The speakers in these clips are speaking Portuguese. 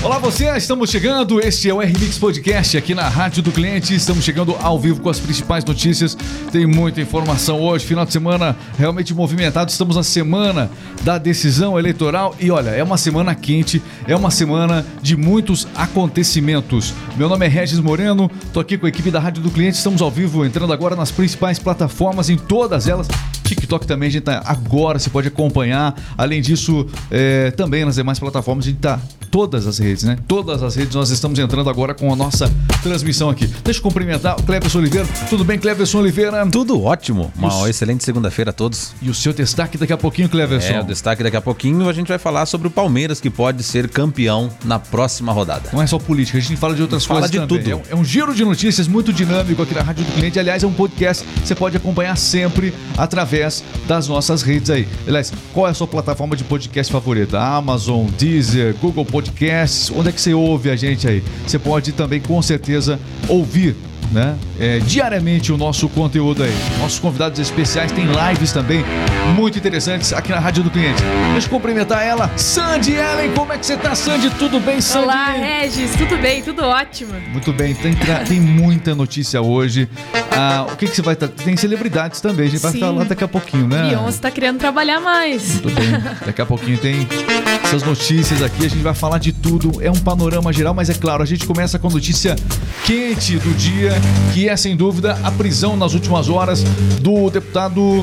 Olá você, estamos chegando, este é o RMix Podcast aqui na Rádio do Cliente, estamos chegando ao vivo com as principais notícias, tem muita informação hoje, final de semana realmente movimentado, estamos na semana da decisão eleitoral. E olha, é uma semana quente, é uma semana de muitos acontecimentos. Meu nome é Regis Moreno, tô aqui com a equipe da Rádio do Cliente, estamos ao vivo, entrando agora nas principais plataformas, em todas elas, TikTok também a gente tá agora, você pode acompanhar. Além disso, é, também nas demais plataformas a gente tá todas as redes, né? Todas as redes nós estamos entrando agora com a nossa transmissão aqui. Deixa eu cumprimentar o Cleverson Oliveira. Tudo bem, Cleverson Oliveira? Tudo ótimo. Uma excelente segunda-feira a todos. E o seu destaque daqui a pouquinho, Cleverson? É, o destaque daqui a pouquinho a gente vai falar sobre o Palmeiras que pode ser campeão na próxima rodada. Não é só política, a gente fala de outras fala coisas de também. tudo. É um, é um giro de notícias muito dinâmico aqui na Rádio do Cliente. Aliás, é um podcast que você pode acompanhar sempre através das nossas redes aí. Aliás, qual é a sua plataforma de podcast favorita? Amazon, Deezer, Google Podcasts, onde é que você ouve a gente aí? Você pode também, com certeza, ouvir né? É, diariamente o nosso conteúdo aí. Nossos convidados especiais têm lives também muito interessantes aqui na Rádio do Cliente. Deixa eu cumprimentar ela, Sandy Ellen. Como é que você tá, Sandy? Tudo bem, Sandy? Olá, Regis. Tudo bem? Tudo ótimo. Muito bem. Tem, tem muita notícia hoje. Ah, o que, que você vai estar? Tem celebridades também. A gente vai Sim. falar daqui a pouquinho, né? Beyoncé tá querendo trabalhar mais. Muito bem. Daqui a pouquinho tem essas notícias aqui. A gente vai falar de tudo. É um panorama geral, mas é claro, a gente começa com a notícia quente do dia, que é sem dúvida a prisão nas últimas horas do deputado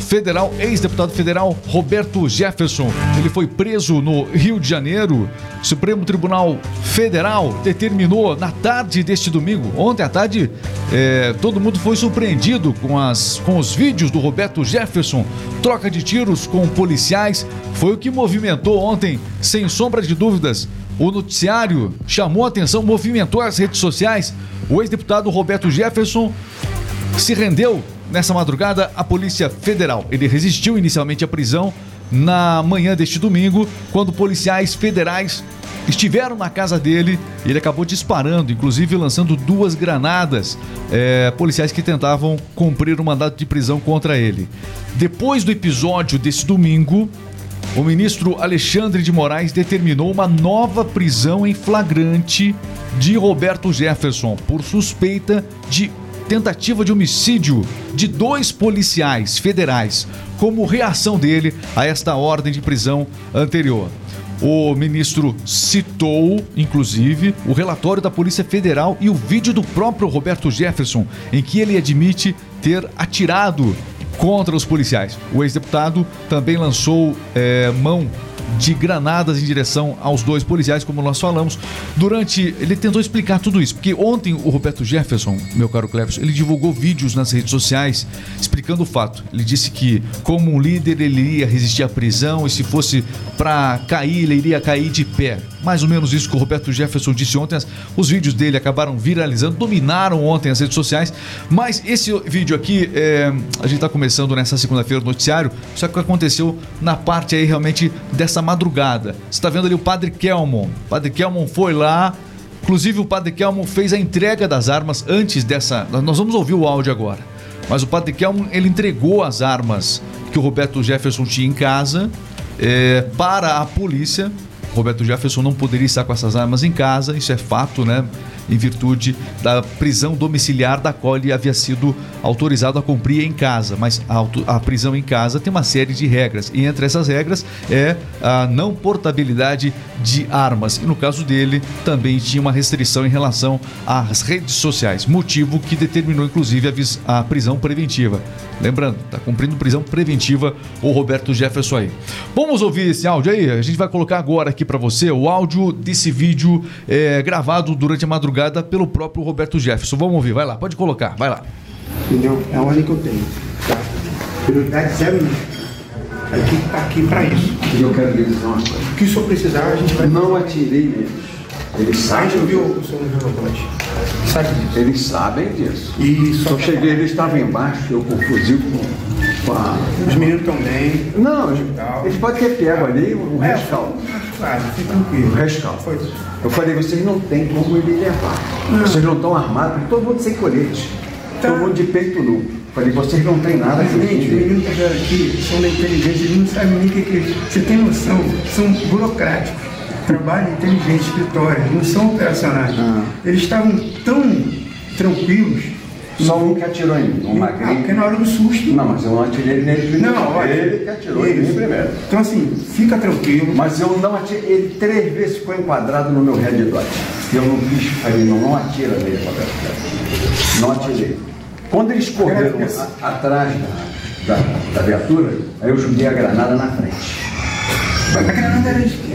federal, ex-deputado federal Roberto Jefferson. Ele foi preso no Rio de Janeiro. O Supremo Tribunal Federal determinou na tarde deste domingo, ontem à tarde, é, todo mundo foi surpreendido com, as, com os vídeos do Roberto Jefferson, troca de tiros com policiais. Foi o que movimentou ontem, sem sombra de dúvidas, o noticiário chamou a atenção, movimentou as redes sociais. O ex-deputado Roberto Jefferson se rendeu nessa madrugada à Polícia Federal. Ele resistiu inicialmente à prisão na manhã deste domingo, quando policiais federais estiveram na casa dele ele acabou disparando, inclusive lançando duas granadas, é, policiais que tentavam cumprir o mandato de prisão contra ele. Depois do episódio desse domingo, o ministro Alexandre de Moraes determinou uma nova prisão em flagrante de Roberto Jefferson por suspeita de tentativa de homicídio de dois policiais federais, como reação dele a esta ordem de prisão anterior. O ministro citou, inclusive, o relatório da Polícia Federal e o vídeo do próprio Roberto Jefferson, em que ele admite ter atirado contra os policiais. O ex-deputado também lançou é, mão de granadas em direção aos dois policiais, como nós falamos. Durante. Ele tentou explicar tudo isso, porque ontem o Roberto Jefferson, meu caro Cleves, ele divulgou vídeos nas redes sociais explicando o fato. Ele disse que, como um líder, ele iria resistir à prisão e se fosse para cair, ele iria cair de pé. Mais ou menos isso que o Roberto Jefferson disse ontem. Os vídeos dele acabaram viralizando, dominaram ontem as redes sociais. Mas esse vídeo aqui, é, a gente está começando nessa segunda-feira no noticiário, só que aconteceu na parte aí realmente dessa madrugada. Você está vendo ali o Padre Kelmon. O Padre Kelmon foi lá. Inclusive, o Padre Kelmon fez a entrega das armas antes dessa. Nós vamos ouvir o áudio agora. Mas o Padre Kelmon ele entregou as armas que o Roberto Jefferson tinha em casa é, para a polícia. Roberto Jefferson não poderia estar com essas armas em casa, isso é fato, né? Em virtude da prisão domiciliar da qual ele havia sido autorizado a cumprir em casa. Mas a, a prisão em casa tem uma série de regras. E entre essas regras é a não portabilidade de armas. E no caso dele, também tinha uma restrição em relação às redes sociais. Motivo que determinou, inclusive, a, a prisão preventiva. Lembrando, está cumprindo prisão preventiva o Roberto Jefferson aí. Vamos ouvir esse áudio aí? A gente vai colocar agora aqui para você o áudio desse vídeo é, gravado durante a madrugada pelo próprio Roberto Jefferson. Vamos ouvir, vai lá, pode colocar, vai lá. Entendeu? É a ordem que eu tenho. Tá? Prioridade zero um. A equipe está aqui para isso. E eu quero lhe dizer uma coisa. O que o senhor precisar, a gente vai. Não atirei neles. Eles A gente sabem ouviu disso. o senhor no. Sabe disso. Eles sabem disso. E só Eu cheguei, eles estavam embaixo, eu com o fuzil com, com a. Os meninos estão bem. Não, eles podem ter pego ali o É, rescaldo. Claro, fica tranquilo. O. Foi. Eu falei, vocês não têm como ele levar. Vocês não estão armados, todo mundo sem colete. Tá. Todo mundo de peito nu. Falei, vocês não têm nada que Gente, os meninos vieram aqui são da inteligência, eles não sabem nem o que, é. Você tem noção, são burocráticos. trabalho inteligente, escritório, não são operacionais. Ah. Eles estavam tão tranquilos. Só um que atirou em mim, um Ah, porque magrinho. na hora do susto. Não, mas eu não atirei nele primeiro. Não, olha. Ele que atirou em Isso. mim primeiro. Então assim, fica tranquilo. Mas eu não atirei, ele três vezes ficou enquadrado no meu red dot. Eu não quis, falei, não, não atira nele, Roberto. Não atirei. Quando eles correram a- atrás da, da, da viatura, aí eu joguei a granada na frente. Mas a granada era de quê?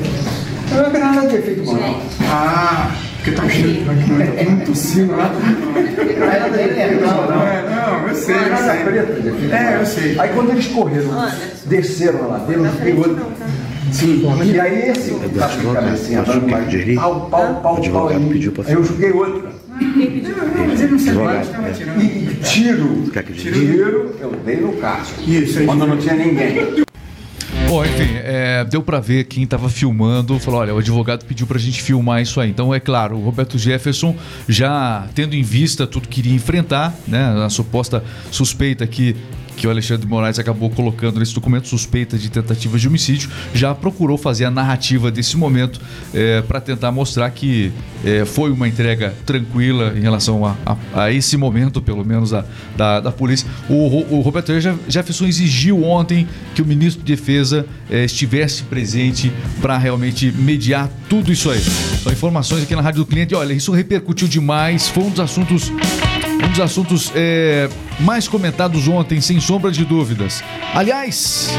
Era uma granada de efeito manual. Ah, porque tá cheio muito, muito tossindo lá. Não, é, não, eu sei, eu sei. de É, eu sei. Aí quando eles correram, desceram a ladeira, eu joguei outro. Sim. E aí esse que tá com a cabecinha dando uma pau, pau, pau, pau. Aí eu joguei outro. Mas ele não sabia que estava atirando. E tiro, tiro, eu dei no casco. Isso, aí. Quando não tinha ninguém. Bom, enfim, é, deu pra ver quem tava filmando, falou, olha, o advogado pediu pra gente filmar isso aí. Então, é claro, o Roberto Jefferson, já tendo em vista tudo que iria enfrentar, né, a suposta suspeita que que o Alexandre de Moraes acabou colocando nesse documento suspeita de tentativa de homicídio, já procurou fazer a narrativa desse momento para tentar mostrar que é, foi uma entrega tranquila em relação a, a- a esse momento, pelo menos, a- da, da polícia. O, o Roberto Je- Jefferson exigiu ontem que o ministro de Defesa é, estivesse presente para realmente mediar tudo isso aí. São informações aqui na Rádio do Cliente. Olha, isso repercutiu demais, foi um dos assuntos um dos assuntos é, mais comentados ontem, sem sombra de dúvidas. Aliás,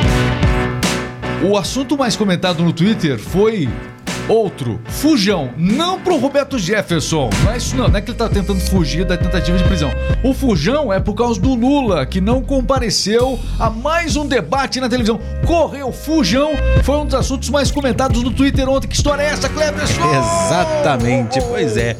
o assunto mais comentado no Twitter foi outro, fujão. Não pro Roberto Jefferson. Não é isso não, não é que ele tá tentando fugir da tentativa de prisão. O fujão é por causa do Lula, que não compareceu a mais um debate na televisão. Correu fujão, foi um dos assuntos mais comentados no Twitter ontem. Que história é essa, Cleberson? Exatamente, pois é.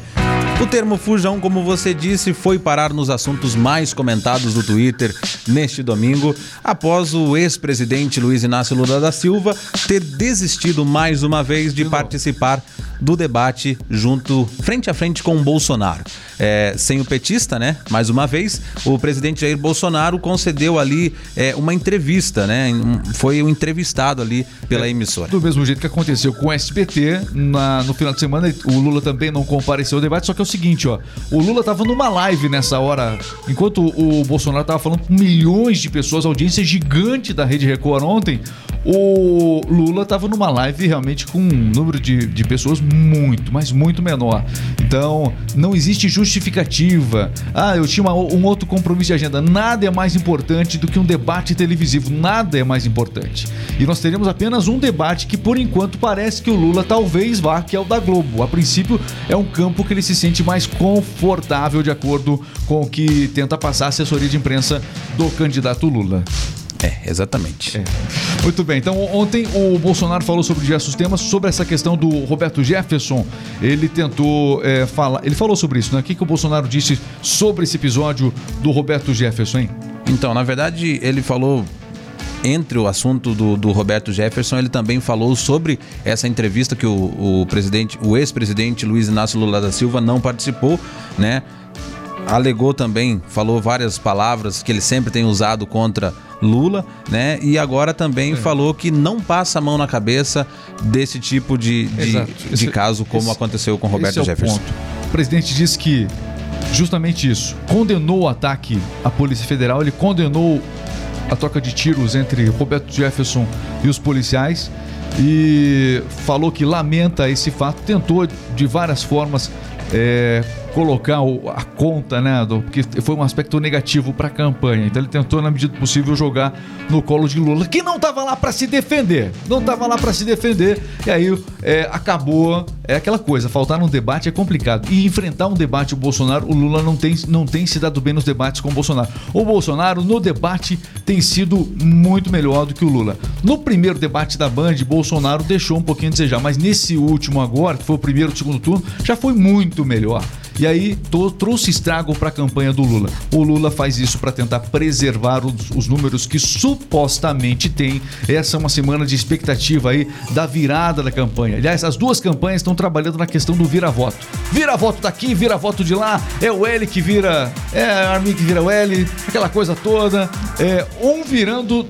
O termo fujão, como você disse, foi parar nos assuntos mais comentados do Twitter neste domingo, após o ex-presidente Luiz Inácio Lula da Silva ter desistido mais uma vez de participar do debate junto, frente a frente com o Bolsonaro. É, sem o petista, né? Mais uma vez, o presidente Jair Bolsonaro concedeu ali é, uma entrevista, né? Foi um entrevistado ali pela emissora. Do mesmo jeito que aconteceu com o SBT, na- no final de semana, o Lula também não compareceu ao debate, só que é o seguinte, ó. O Lula tava numa live nessa hora, enquanto o Bolsonaro tava falando com milhões de pessoas, audiência gigante da Rede Record ontem, o Lula tava numa live realmente com um número de, de pessoas muito, mas muito menor. Então, não existe justificativa. Ah, eu tinha uma- um outro compromisso de agenda. Nada é mais importante do que um debate televisivo. Nada é mais importante. E nós teremos apenas um debate que, por enquanto, parece que o Lula talvez vá, que é o da Globo. A princípio, é um campo que ele se sente mais confortável, de acordo com o que tenta passar a assessoria de imprensa do candidato Lula. É, exatamente. É. Muito bem, então ontem o Bolsonaro falou sobre diversos temas, sobre essa questão do Roberto Jefferson. Ele tentou é, falar, ele falou sobre isso, né? O que, que o Bolsonaro disse sobre esse episódio do Roberto Jefferson, hein? Então, na verdade, ele falou. Entre o assunto do, do Roberto Jefferson, ele também falou sobre essa entrevista que o, o presidente, o ex-presidente Luiz Inácio Lula da Silva não participou, né? Alegou também, falou várias palavras que ele sempre tem usado contra Lula, né? E agora também falou que não passa a mão na cabeça desse tipo de, de, Exato. de Esse- caso como esse- aconteceu com Roberto esse é o Jefferson. ponto. O presidente disse que justamente isso, condenou o ataque à Polícia Federal, ele condenou a troca de tiros entre Roberto Jefferson e os policiais e falou que lamenta esse fato, tentou de várias formas é, colocar a conta, né, porque foi um aspecto negativo para a campanha. Então ele tentou na medida do possível jogar no colo de Lula, que não estava lá para se defender, não estava lá para se defender. E aí é, acabou é aquela coisa, faltar num debate é complicado. E enfrentar um debate o Bolsonaro, o Lula não tem, não tem se dado bem nos debates com o Bolsonaro. O Bolsonaro no debate tem sido muito melhor do que o Lula. No primeiro debate da Band, Bolsonaro deixou um pouquinho a desejar, mas nesse último agora, que foi o primeiro segundo turno, já foi muito melhor. E aí trouxe estrago para a campanha do Lula. O Lula faz isso para tentar preservar os, os números que supostamente tem. Essa é uma semana de expectativa aí da virada da campanha. Aliás, as duas campanhas estão trabalhando na questão do vira-voto. Vira-voto daqui, vira-voto de lá. É o L que vira, é a Armin que vira o L, aquela coisa toda. É um virando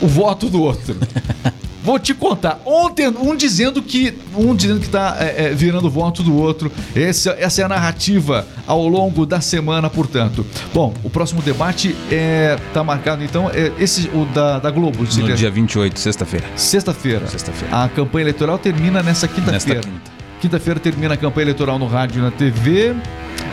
o voto do outro. vou te contar. Ontem, um dizendo que. Um dizendo que tá é, é, virando voto do outro. Esse, essa é a narrativa ao longo da semana, portanto. Bom, o próximo debate é, tá marcado, então, é esse, o da, da Globo. No seria- dia 28, sexta-feira. Sexta-feira. Sexta-feira. A campanha eleitoral termina nessa quinta-feira. Quinta. Quinta-feira termina a campanha eleitoral no rádio e na TV.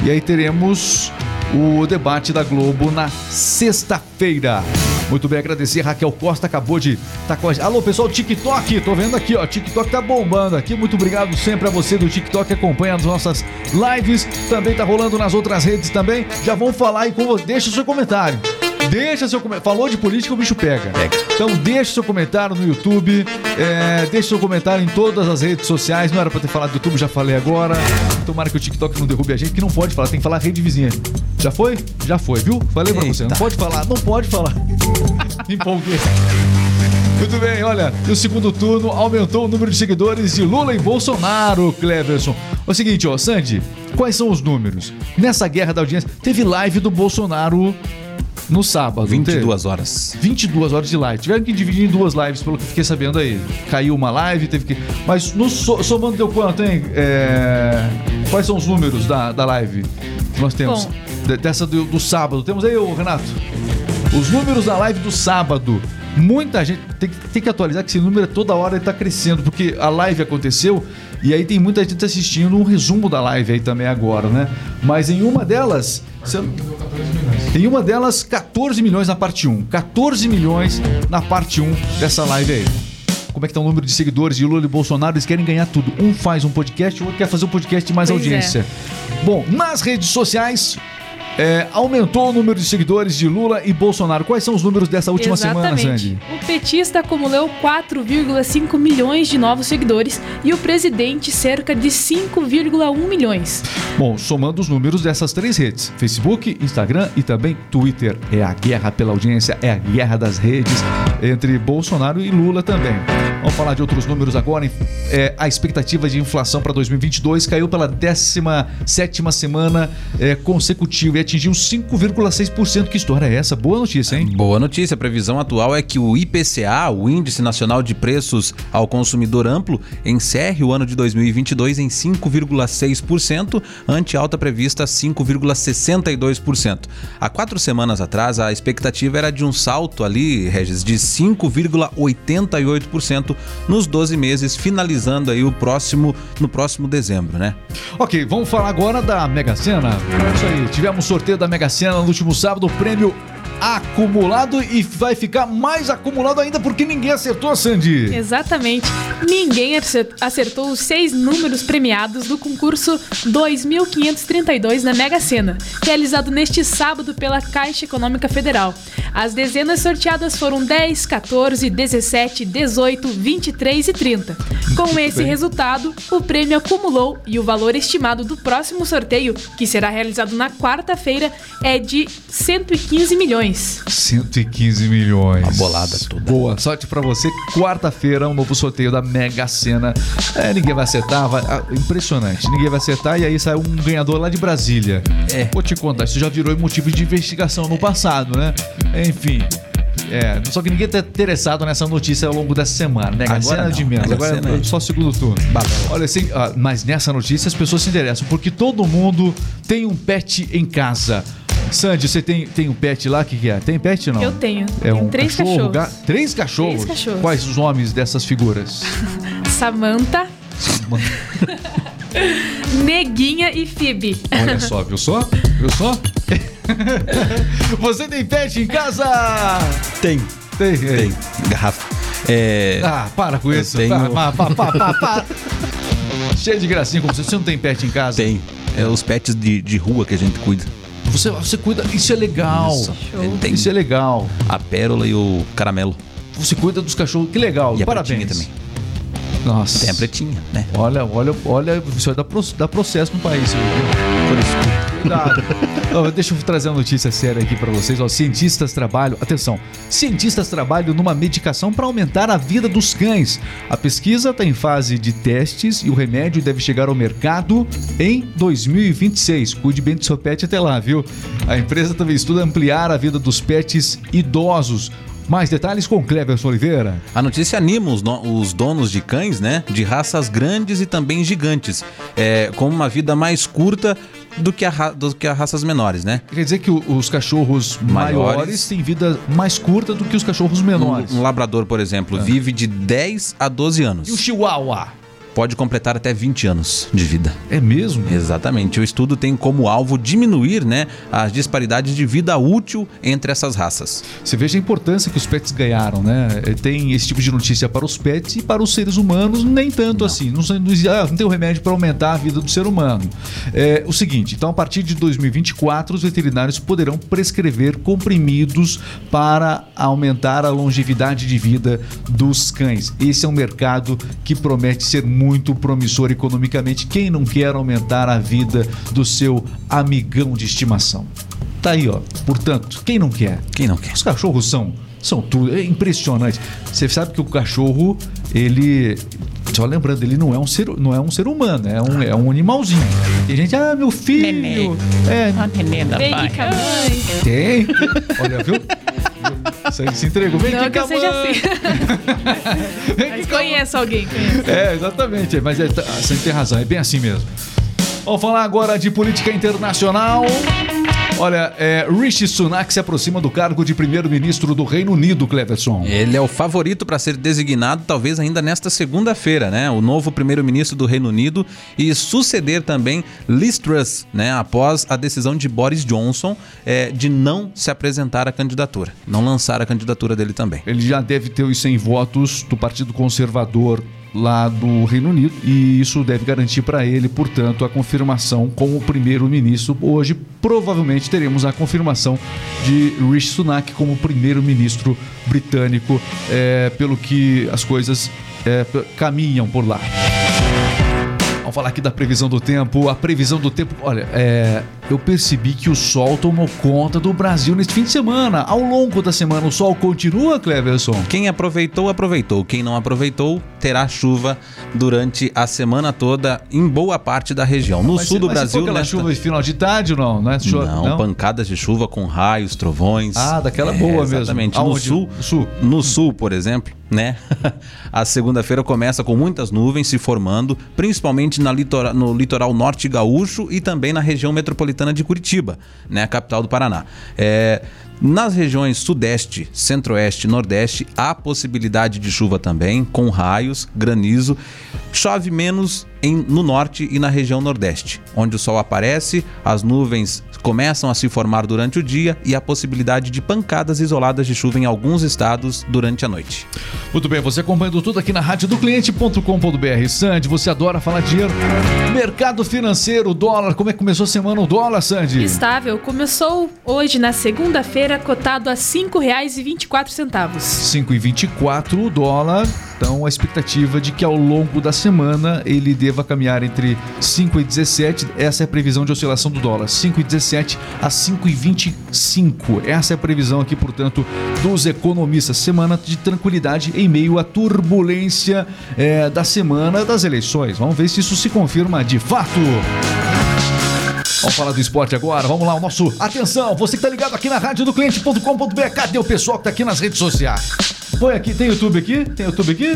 E aí teremos o debate da Globo na sexta-feira. Muito bem, agradecer. Raquel Costa acabou de estar com a. Alô, pessoal, TikTok. Tô vendo aqui, ó. TikTok tá bombando aqui. Muito obrigado sempre a você do TikTok que acompanha as nossas lives. Também tá rolando nas outras redes também. Já vão falar aí com você. Deixa o seu comentário. Deixa seu comentário. Falou de política, o bicho pega. Então deixa seu comentário no YouTube. É, deixa seu comentário em todas as redes sociais. Não era pra ter falado do YouTube, já falei agora. Tomara que o TikTok não derrube a gente, que não pode falar, tem que falar rede vizinha. Já foi? Já foi, viu? Falei pra você. Não Eita. pode falar, não pode falar. Me empolguei. Muito bem, olha, e o segundo turno aumentou o número de seguidores de Lula e Bolsonaro, Cleverson. É o seguinte, ó, Sandy, quais são os números? Nessa guerra da audiência, teve live do Bolsonaro no sábado. não teve? 22 horas. 22 horas de live. Tiveram que dividir em duas lives, pelo que eu fiquei sabendo aí. Caiu uma live, teve que. Mas no so- somando deu quanto, hein? É, Quais são os números da, da live que nós temos? Bom. De- Dessa do, do sábado. Temos aí, ô Renato? Os números da live do sábado. Muita gente tem, que- tem que atualizar que esse número é toda hora ele tá crescendo, porque a live aconteceu e aí tem muita gente assistindo um resumo da live aí também agora, né? Mas em uma delas. eu- em uma delas, 14 milhões na parte 1. 14 milhões na parte 1 dessa live aí. Como é que tá o número de seguidores de Lula e Bolsonaro? Eles querem ganhar tudo. Um faz um podcast, o outro quer fazer um podcast de mais Pois audiência. Bom, nas redes sociais, é, aumentou o número de seguidores de Lula e Bolsonaro. Quais são os números dessa última semana, Sandy? O petista acumulou 4,5 milhões de novos seguidores e o presidente cerca de 5,1 milhões. Bom, somando os números dessas três redes: Facebook, Instagram e também Twitter. É a guerra pela audiência, é a guerra das redes entre Bolsonaro e Lula também. Vamos falar de outros números agora. É, a expectativa de inflação para 2022 caiu pela 17 semana é, consecutiva atingiu 5,6%. Que história é essa? Boa notícia, hein? Boa notícia, a previsão atual é que o IPCA, o Índice Nacional de Preços ao Consumidor Amplo, encerre o ano de 2022 em 5,6%, ante alta prevista 5,62%. Há quatro semanas atrás, a expectativa era de um salto ali, Regis, de 5,88% nos 12 meses, finalizando aí o próximo, no próximo dezembro, né? Ok, vamos falar agora da Mega Sena. É isso aí, tivemos sorteio da Mega Sena no último sábado, o prêmio acumulado e vai ficar mais acumulado ainda porque ninguém acertou, Sandy. Exatamente. Ninguém acer- acertou os seis números premiados do concurso 2532 na Mega Sena, realizado neste sábado pela Caixa Econômica Federal. As dezenas sorteadas foram 10, 14, 17, 18, 23 e 30. Com esse bem. resultado, o prêmio acumulou e o valor estimado do próximo sorteio, que será realizado na quarta-feira, é de 115 milhões. 115 milhões. Uma bolada toda. Boa sorte pra você. Quarta-feira, um novo sorteio da Mega Sena. É, ninguém vai acertar, vai- ah, impressionante. Ninguém vai acertar e aí sai um ganhador lá de Brasília. É. Vou te contar, isso já virou motivo de investigação no passado, né? Enfim. É, só que ninguém tá interessado nessa notícia ao longo dessa semana. Mega Agora Sena não. de menos. Agora é é- só segundo turno. Olha, assim, ah, mas nessa notícia as pessoas se interessam, porque todo mundo tem um pet em casa. Sandy, você tem, tem um pet lá? O que, que é? Tem pet não? Eu tenho. É Tenho um três cachorro, cachorros. ga- Três cachorros? Três cachorros. Quais os nomes dessas figuras? Samantha, Neguinha e Phoebe. Olha só, viu só? Viu só? Você tem pet em casa? Tem. Tem. Tem. Garrafa. É. Ah, para com Eu isso. tenho- Pa, pa, pa, pa, pa. Cheio de gracinha como você. Você não tem pet em casa? Tem. É os pets de, de rua que a gente cuida. Você, você cuida. Isso é legal. Isso. Show. Tem Isso é legal. a pérola e o caramelo. Você cuida dos cachorros. Que legal. E Parabéns. também. Nossa. Tem a pretinha, né? Olha, olha, olha, isso pro- dar processo no país. Por isso. Cuidado. Ó, deixa eu trazer uma notícia séria aqui pra vocês. Ó, cientistas trabalham, atenção, cientistas trabalham numa medicação para aumentar a vida dos cães. A pesquisa está em fase de testes e o remédio deve chegar ao mercado em 2026. Cuide bem do seu pet até lá, viu? A empresa também estuda ampliar a vida dos pets idosos. Mais detalhes com Cleverson Oliveira. A notícia anima os, no- os donos de cães, né? De raças grandes e também gigantes, é, com uma vida mais curta do que, a, do que as raças menores, né? Quer dizer que o- os cachorros maiores, Maiores. têm vida mais curta do que os cachorros menores. Um, um labrador, por exemplo, vive de 10 a 12 anos. E o chihuahua? Pode completar até 20 anos de vida. É mesmo? Exatamente. O estudo tem como alvo diminuir né, as disparidades de vida útil entre essas raças. Você veja a importância que os pets ganharam, né? É, Tem esse tipo de notícia para os pets e para os seres humanos, nem tanto assim. Não, sei- não, existe- ah, não tem um remédio para aumentar a vida do ser humano. É o seguinte: então, a partir de 2024, os veterinários poderão prescrever comprimidos para aumentar a longevidade de vida dos cães. Esse é um mercado que promete ser muito promissor economicamente. Quem não quer aumentar a vida do seu amigão de estimação? Tá aí, ó. Portanto, quem não quer? Quem não quer? Os cachorros são, são tudo. É impressionante. Você sabe que o cachorro, ele. Só lembrando, ele não é um ser, não é um ser humano, é um, é um animalzinho. Tem gente, ah, meu filho. Neném. É, Vem aqui com a mãe. tem. Olha, viu? Isso aí se entregou. Vem Não aqui que eu seja assim. Vem Mas conheço alguém, conheço. É, exatamente. Mas é, tá, você tem razão, é bem assim mesmo. Vamos falar agora de política internacional. Olha, é, Rishi Sunak se aproxima do cargo de primeiro-ministro do Reino Unido, Cleverson. Ele é o favorito para ser designado, talvez ainda nesta segunda-feira, né? O novo primeiro-ministro do Reino Unido e suceder também Liz Truss, né? Após a decisão de Boris Johnson é, de não se apresentar à candidatura, não lançar a candidatura dele também. Ele já deve ter os 100 votos do Partido Conservador lá do Reino Unido e isso deve garantir para ele, portanto, a confirmação como primeiro-ministro. Hoje, provavelmente, teremos a confirmação de Rishi Sunak como primeiro-ministro britânico, é, pelo que as coisas é, caminham por lá. Vamos falar aqui da previsão do tempo. A previsão do tempo, olha, é, eu percebi que o sol tomou conta do Brasil neste fim de semana. Ao longo da semana, o sol continua, Cleverson? Quem aproveitou, aproveitou. Quem não aproveitou, terá chuva durante a semana toda em boa parte da região. No Mas sul se- do Brasil, aquela nesta- chuva de final de tarde ou não? Não é chuva, Não, pancadas de chuva com raios, trovões. Ah, daquela É, boa mesmo. Exatamente. No sul, sul. no sul, por exemplo, né? A segunda-feira começa com muitas nuvens se formando, principalmente na litora- no litoral norte gaúcho e também na região metropolitana de Curitiba, né? A capital do Paraná. É, nas regiões sudeste, centro-oeste, nordeste, há possibilidade de chuva também, com raios, granizo. Chove menos em, no norte e na região nordeste, onde o sol aparece, as nuvens começam a se formar durante o dia e a possibilidade de pancadas isoladas de chuva em alguns estados durante a noite. Muito bem, você acompanhando tudo aqui na rádio do cliente.com.br. Sandy, você adora falar de dinheiro. Mercado financeiro, dólar. Como é que começou a semana o dólar, Sandy? Estável começou hoje, na segunda-feira, cotado a R$ 5,24. 5,24 o dólar. Então, a expectativa de que ao longo da semana ele deva caminhar entre 5,17. Essa é a previsão de oscilação do dólar. 5,17 a 5,25. Essa é a previsão aqui, portanto, dos economistas. Semana de tranquilidade em meio à turbulência eh, da semana das eleições. Vamos ver se isso se confirma de fato. Vamos falar do esporte agora. Vamos lá, o nosso. Atenção, você que tá ligado aqui na rádio do cliente.com.br. Cadê o pessoal que tá aqui nas redes sociais? Põe aqui, tem YouTube aqui? Tem YouTube aqui?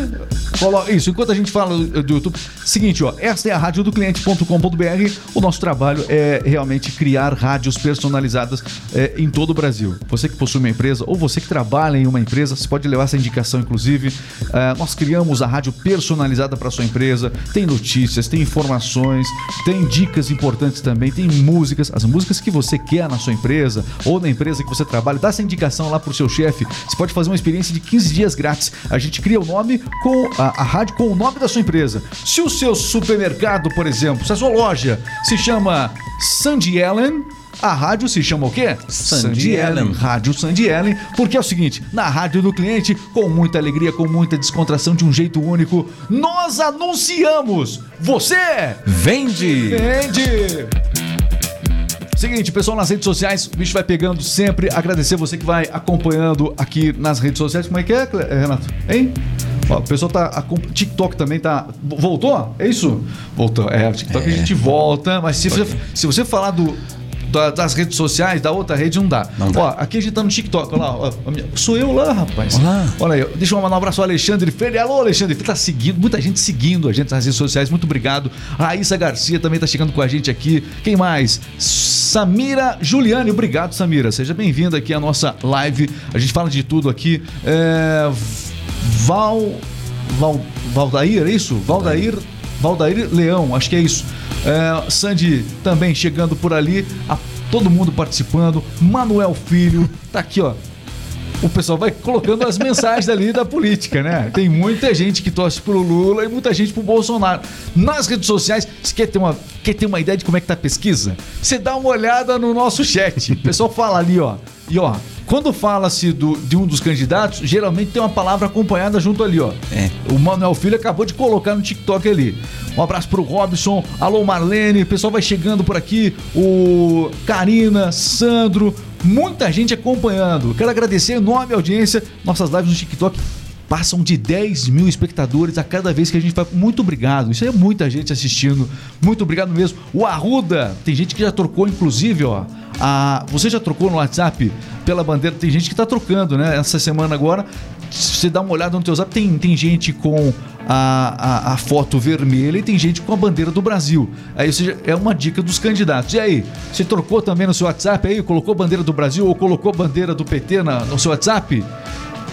Coloca isso, enquanto a gente fala do YouTube. Seguinte, ó, esta é a rádio do cliente.com.br. O nosso trabalho é realmente criar rádios personalizadas é, em todo o Brasil. Você que possui uma empresa ou você que trabalha em uma empresa, você pode levar essa indicação, inclusive. É, nós criamos a rádio personalizada para sua empresa. Tem notícias, tem informações, tem dicas importantes também, tem músicas, as músicas que você quer na sua empresa ou na empresa que você trabalha. Dá essa indicação lá pro seu chefe. Você pode fazer uma experiência de 15 dias grátis. A gente cria o nome com a, a rádio com o nome da sua empresa. Se o seu supermercado, por exemplo, se a sua loja se chama Sandy Ellen, a rádio se chama o quê? Sandy Ellen. Rádio Sandy Ellen, porque é o seguinte, na rádio do cliente, com muita alegria, com muita descontração, de um jeito único, nós anunciamos. Você Vende! vende! Seguinte, pessoal, nas redes sociais, o bicho vai pegando sempre. Agradecer você que vai acompanhando aqui nas redes sociais. Como é que é, eh, Renato? Hein? Ó, o pessoal tá. acom- TikTok também tá. Voltou? É isso? Voltou. É, o TikTok a gente volta, mas se você, se você falar do. Da- das redes sociais, da outra rede, não dá. Não dá. Ó, aqui a gente tá no TikTok, olha lá. ó, sou eu lá, rapaz. Olá. Olha aí, deixa eu mandar um abraço ao Alexandre Freire. Alô, Alexandre, tá seguindo, muita gente seguindo a gente nas redes sociais, muito obrigado. Raíssa Garcia também tá chegando com a gente aqui. Quem mais? Samira Juliane, obrigado, Samira. Seja bem-vinda aqui à nossa live. A gente fala de tudo aqui. É, Val, Val. Valdair, é isso? Valdair. Valdair Leão, acho que é isso. É, Sandy também chegando por ali. A- todo mundo participando. Manuel Filho, tá aqui, ó o pessoal vai colocando as mensagens ali da política, né? Tem muita gente que torce pro Lula e muita gente pro Bolsonaro. Nas redes sociais, você quer ter uma, quer ter uma ideia de como é que tá a pesquisa? Você dá uma olhada no nosso chat. O pessoal fala ali, ó. E ó, quando fala-se de um dos candidatos, geralmente tem uma palavra acompanhada junto ali, ó. É. O Manuel Filho acabou de colocar no TikTok ali. Um abraço pro Robson, alô Marlene, o pessoal vai chegando por aqui, o Karina, Sandro, muita gente acompanhando. Quero agradecer a enorme audiência, nossas lives no TikTok passam de 10 mil espectadores a cada vez que a gente vai. Muito obrigado, isso é muita gente assistindo, muito obrigado mesmo. O Arruda, tem gente que já trocou, inclusive, ó. A, você já trocou no WhatsApp pela bandeira? Tem gente que tá trocando, né? Essa semana agora. Se você dá uma olhada no teu zap, tem, tem gente com a, a, a foto vermelha e tem gente com a bandeira do Brasil. Aí, ou seja, é uma dica dos candidatos. E aí, você trocou também no seu WhatsApp aí? Colocou bandeira do Brasil ou colocou bandeira do PT na, no seu WhatsApp?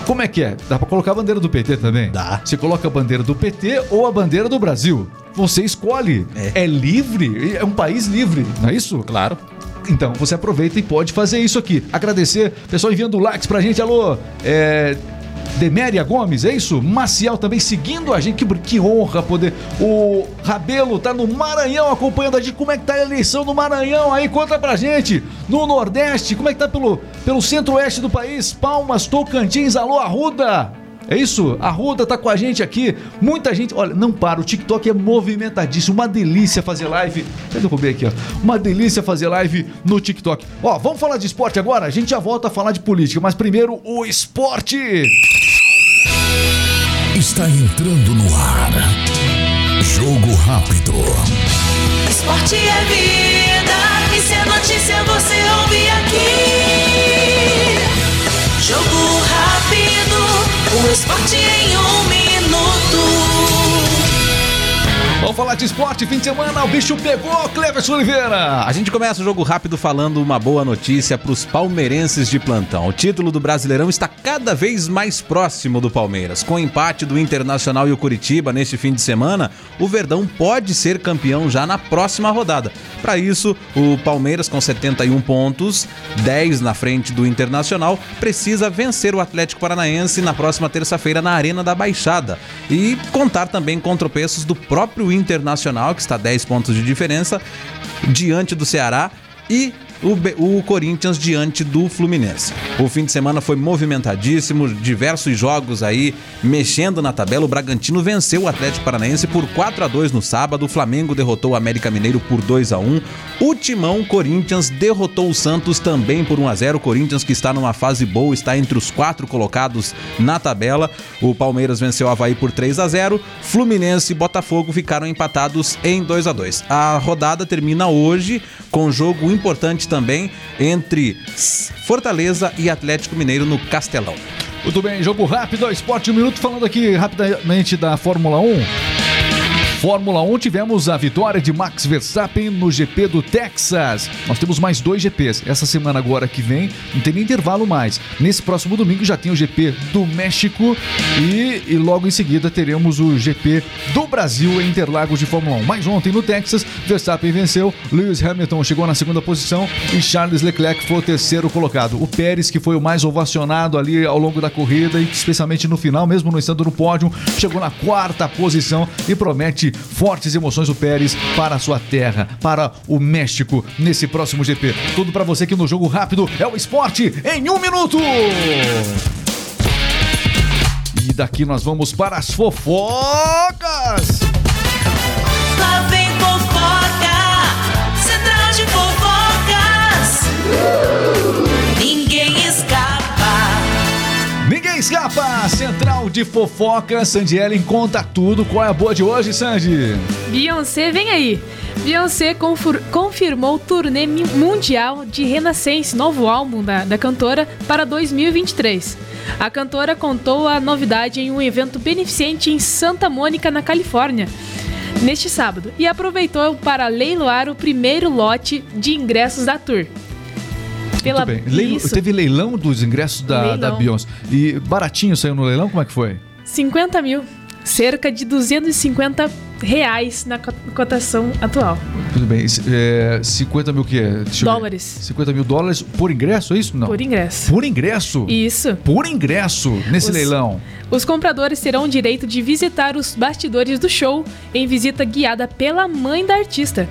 Como é que é? Dá pra colocar a bandeira do PT também? Dá. Você coloca a bandeira do PT ou a bandeira do Brasil. Você escolhe. É. é livre, é um país livre, não é isso? Claro. Então, você aproveita e pode fazer isso aqui. Agradecer, pessoal enviando likes pra gente. Alô, é. Deméria Gomes, é isso? Maciel também seguindo a gente, que, que honra poder. O Rabelo tá no Maranhão acompanhando a gente. Como é que tá a eleição no Maranhão aí? Conta pra gente. No Nordeste, como é que tá pelo, pelo centro-oeste do país? Palmas, Tocantins, alô, Arruda. É isso? A Ruda tá com a gente aqui. Muita gente. Olha, não para. O TikTok é movimentadíssimo. Uma delícia fazer live. Eu derrubar aqui, ó. Uma delícia fazer live no TikTok. Ó, vamos falar de esporte agora? A gente já volta a falar de política, mas primeiro o esporte. Está entrando no ar. Jogo rápido. Esporte é vida, e se é notícia você ouve aqui. Jogo rápido, o esporte em um minuto. Vamos falar de esporte. Fim de semana, o bicho pegou. Cleverson Oliveira. A gente começa o jogo rápido falando uma boa notícia para os palmeirenses de plantão. O título do Brasileirão está cada vez mais próximo do Palmeiras. Com o empate do Internacional e o Curitiba neste fim de semana, o Verdão pode ser campeão já na próxima rodada. Para isso, o Palmeiras com 71 pontos, 10 na frente do Internacional, precisa vencer o Atlético Paranaense na próxima terça-feira na Arena da Baixada e contar também com tropeços do próprio Internacional, que está a 10 pontos de diferença, diante do Ceará e o, o Corinthians diante do Fluminense. O fim de semana foi movimentadíssimo, diversos jogos aí mexendo na tabela. O Bragantino venceu o Atlético Paranaense por 4 a 2 no sábado. O Flamengo derrotou o América Mineiro por 2 a 1. O Timão Corinthians derrotou o Santos também por 1 a 0. O Corinthians que está numa fase boa, está entre os quatro colocados na tabela. O Palmeiras venceu o Havaí por 3 a 0. Fluminense e Botafogo ficaram empatados em 2 a 2. A rodada termina hoje com jogo importante também entre Fortaleza e Atlético Mineiro no Castelão. Muito bem, jogo rápido, esporte um minuto, falando aqui rapidamente da Fórmula 1. Fórmula 1 tivemos a vitória de Max Verstappen no GP do Texas. Nós temos mais dois GPs. Essa semana agora que vem, não tem nem intervalo mais. Nesse próximo domingo já tem o GP do México e, e logo em seguida teremos o GP do Brasil em Interlagos de Fórmula 1. Mas ontem no Texas, Verstappen venceu, Lewis Hamilton chegou na segunda posição e Charles Leclerc foi o terceiro colocado. O Pérez, que foi o mais ovacionado ali ao longo da corrida e especialmente no final, mesmo não estando no pódio, chegou na quarta posição e promete fortes emoções o Pérez para a sua terra, para o México nesse próximo GP. Tudo para você que no jogo rápido é o esporte em um minuto. E daqui nós vamos para as fofocas. Lá vem fofoca, central de fofocas. Papa, central de fofoca, Sandy Ellen conta tudo. Qual é a boa de hoje, Sandy? Beyoncé, vem aí. Beyoncé confir- confirmou o turnê mundial de Renaissance, novo álbum da, da cantora, para 2023. A cantora contou a novidade em um evento beneficente em Santa Mônica, na Califórnia, neste sábado, e aproveitou para leiloar o primeiro lote de ingressos da tour. Pela... Muito bem. Leilo- Teve leilão dos ingressos da, Leilão. da Beyoncé. E baratinho saiu no leilão? Como é que foi? 50 mil. Cerca de 250 reais na co- cotação atual. Tudo bem. É, 50 mil o quê? Deixa eu ver. Dólares. 50 mil dólares por ingresso, é isso? Não. Por ingresso. Por ingresso? Isso. Por ingresso nesse Os- leilão. Os compradores terão o direito de visitar os bastidores do show em visita guiada pela mãe da artista.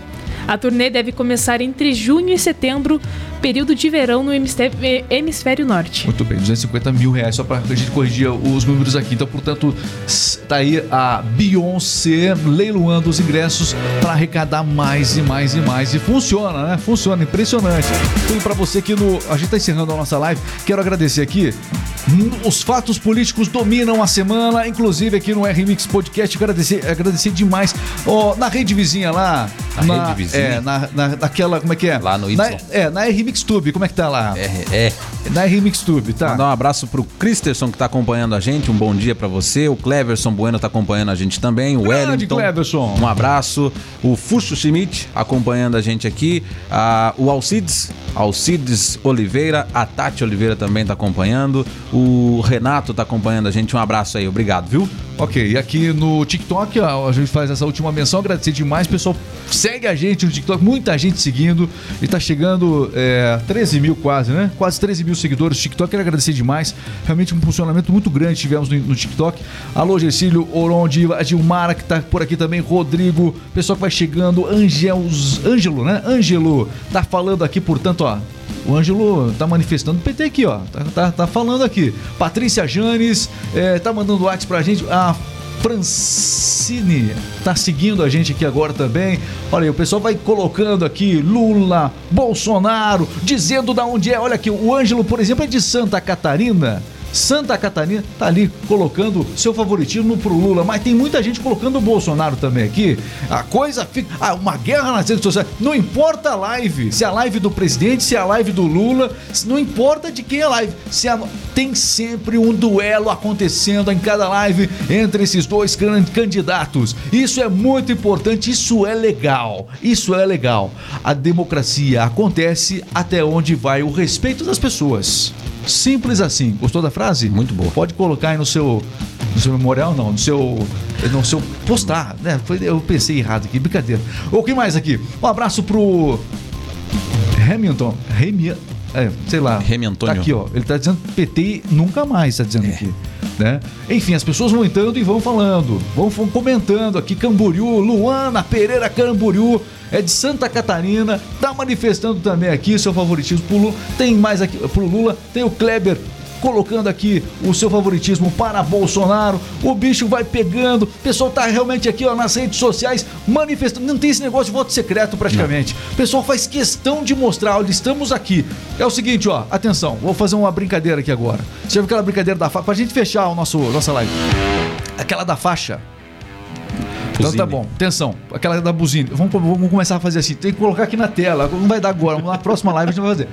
A turnê deve começar entre junho e setembro, período de verão no hemisfé- hemisfério norte. Muito bem, 250 mil reais, só pra gente corrigir os números aqui. Então, portanto, tá aí a Beyoncé leiloando os ingressos para arrecadar mais e mais e mais. E funciona, né? Funciona, impressionante. Tudo para você aqui no. A gente tá encerrando a nossa live. Quero agradecer aqui. Hum, Os fatos políticos dominam a semana, inclusive aqui no R-Mix Podcast. Agradecer, agradecer demais. Ó, na rede vizinha lá. Na rede vizinha? É, na, na, naquela. Como é que é? Lá no Y. Na, é, na R-Mix Tube, como é que tá lá? É, é. Na R-Mix Tube, tá? Mandar um abraço pro Christerson que tá acompanhando a gente. Um bom dia pra você. O Cleverson Bueno tá acompanhando a gente também. O Grande Wellington. Cleverson. Um abraço. O Fuxo Schmidt acompanhando a gente aqui. Ah, o Alcides. Alcides Oliveira. A Tati Oliveira também tá acompanhando. O Renato tá acompanhando a gente. Um abraço aí. Obrigado, viu? Ok, e aqui no TikTok, a gente faz essa última menção, agradecer demais, pessoal. Segue a gente no TikTok, muita gente seguindo. E tá chegando é, 13 mil quase, né? Quase 13 mil seguidores TikTok. Quero agradecer demais. Realmente um funcionamento muito grande tivemos no, no TikTok. Alô, Gercílio, Oronde, a que tá por aqui também, Rodrigo, pessoal que vai chegando, Angels, Ângelo, né? Ângelo, tá falando aqui, portanto, ó. O Ângelo tá manifestando o PT aqui, ó. Tá, tá, tá falando aqui. Patrícia Janes é, tá mandando WhatsApp pra gente. A Francine tá seguindo a gente aqui agora também. Olha aí, o pessoal vai colocando aqui Lula, Bolsonaro, dizendo da onde é. Olha aqui, o Ângelo, por exemplo, é de Santa Catarina. Santa Catarina tá ali colocando seu favoritismo pro Lula, mas tem muita gente colocando o Bolsonaro também aqui. A coisa fica. Ah, uma guerra nas redes sociais. Não importa a live, se é a live do presidente, se é a live do Lula, não importa de quem é a live. Se a- tem sempre um duelo acontecendo em cada live entre esses dois can- candidatos. Isso é muito importante, isso é legal. Isso é legal. A democracia acontece até onde vai o respeito das pessoas. Simples assim. Gostou da frase? Muito boa. Pode colocar aí no seu no seu memorial não, no seu no seu postar, né? Foi, eu pensei errado aqui, brincadeira. O que mais aqui? Um abraço pro Hamilton, Remi, é, sei lá. Remy Antônio. Tá aqui, ó. Ele tá dizendo PT nunca mais, tá dizendo aqui. Né? Enfim, as pessoas vão entrando e vão falando, vão, comentando aqui. Camboriú, Luana Pereira Camboriú, é de Santa Catarina, tá manifestando também aqui seu favoritismo pro Lula. Tem mais aqui pro Lula, tem o Kleber colocando aqui o seu favoritismo para Bolsonaro. O bicho vai pegando. O pessoal tá realmente aqui ó, nas redes sociais manifestando. Não tem esse negócio de voto secreto praticamente. O pessoal faz questão de mostrar, olha, estamos aqui. É o seguinte, ó, atenção, vou fazer uma brincadeira aqui agora. Você já viu aquela brincadeira da faixa? Pra gente fechar o nosso, nossa live. Aquela da faixa. Então tá bom, atenção, aquela da buzina. Vamos, vamos começar a fazer assim. Tem que colocar aqui na tela. Não vai dar agora. Na próxima live a gente vai fazer.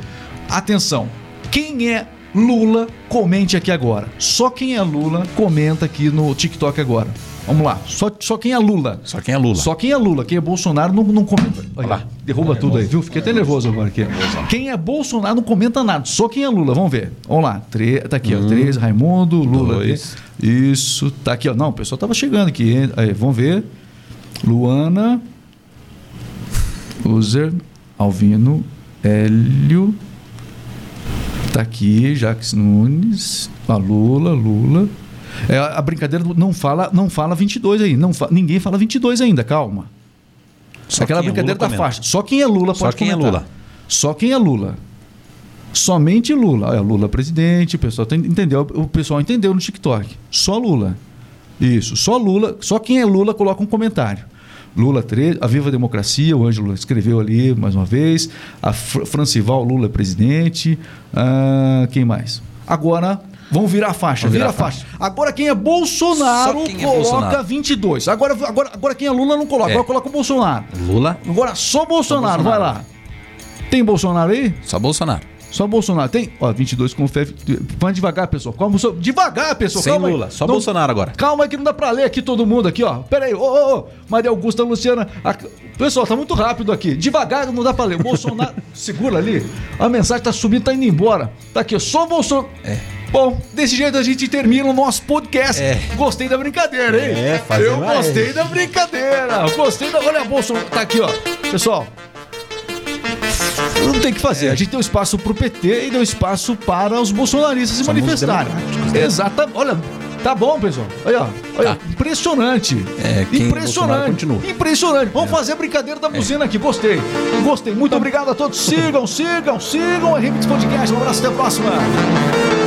Atenção. Quem é Lula, comente aqui agora. Só quem é Lula, comenta aqui no TikTok agora. Vamos lá. Só, só quem é Lula. Só quem é Lula. Só quem é Lula, quem é Bolsonaro não, não comenta. Olha lá, derruba tudo aí, viu? Fiquei até nervoso agora aqui. Quem é Bolsonaro não comenta nada, só quem é Lula. Vamos ver. Vamos lá. Tre... Tá aqui, ó. Três, Raimundo, Lula. dois. Isso, tá aqui, ó. Não, o pessoal tava chegando aqui. Aí, vamos ver. Luana. User. Alvino. Hélio. Tá aqui, Jacques Nunes. A Lula, Lula. É, a brincadeira do- não fala, não fala 22 aí. Não fa- ninguém fala 22 ainda, calma. Só Aquela é brincadeira Lula da comenta. faixa. Só quem é Lula Só pode quem é comentar. Lula. Só quem é Lula. Somente Lula. É, Lula presidente, o pessoal tem- entendeu, o pessoal entendeu no TikTok. Só Lula. Isso, só Lula, só quem é Lula coloca um comentário. Lula 13, a Viva Democracia, o Ângelo escreveu ali mais uma vez. A Fr Francival, Lula é presidente. Ah, quem mais? Agora, Vão virar a faixa, Vão vira virar a faixa. Agora quem é Bolsonaro Só quem é coloca Bolsonaro. 22. Agora, agora, agora quem é Lula não coloca, É. agora coloca o Bolsonaro. Lula, Agora só Bolsonaro, vai lá. Tem Bolsonaro aí? só Bolsonaro. Só Bolsonaro. Tem? Ó, 22 com fé. Vai devagar, pessoal. Calma, devagar, pessoal. Sem calma aí. Lula, só Não- Bolsonaro agora. Calma aí que não dá pra ler aqui todo mundo aqui, ó. Pera aí. Ô, ô, ô. Maria Augusta, Luciana. a- Pessoal, tá muito rápido aqui. Devagar não dá pra ler. O Bolsonaro. Segura ali. A mensagem tá subindo, tá indo embora. Tá aqui, ó. Só Bolsonaro. É. Bom, desse jeito a gente termina o nosso podcast. É. Gostei da brincadeira, hein? É, Eu gostei da brincadeira. Gostei da. Olha, Bolsonaro. Tá aqui, ó. Pessoal. Não tem o que fazer. A gente deu espaço pro PT e deu espaço para os bolsonaristas se Somos manifestarem. Exatamente. Olha, tá bom, pessoal. Olha, olha, Tá. impressionante. É, Bolsonaro impressionante. Impressionante. Vamos fazer a brincadeira da buzina aqui. Gostei. Gostei. Muito obrigado a todos. Sigam, sigam, sigam a Remix Podcast. Um abraço, até a próxima.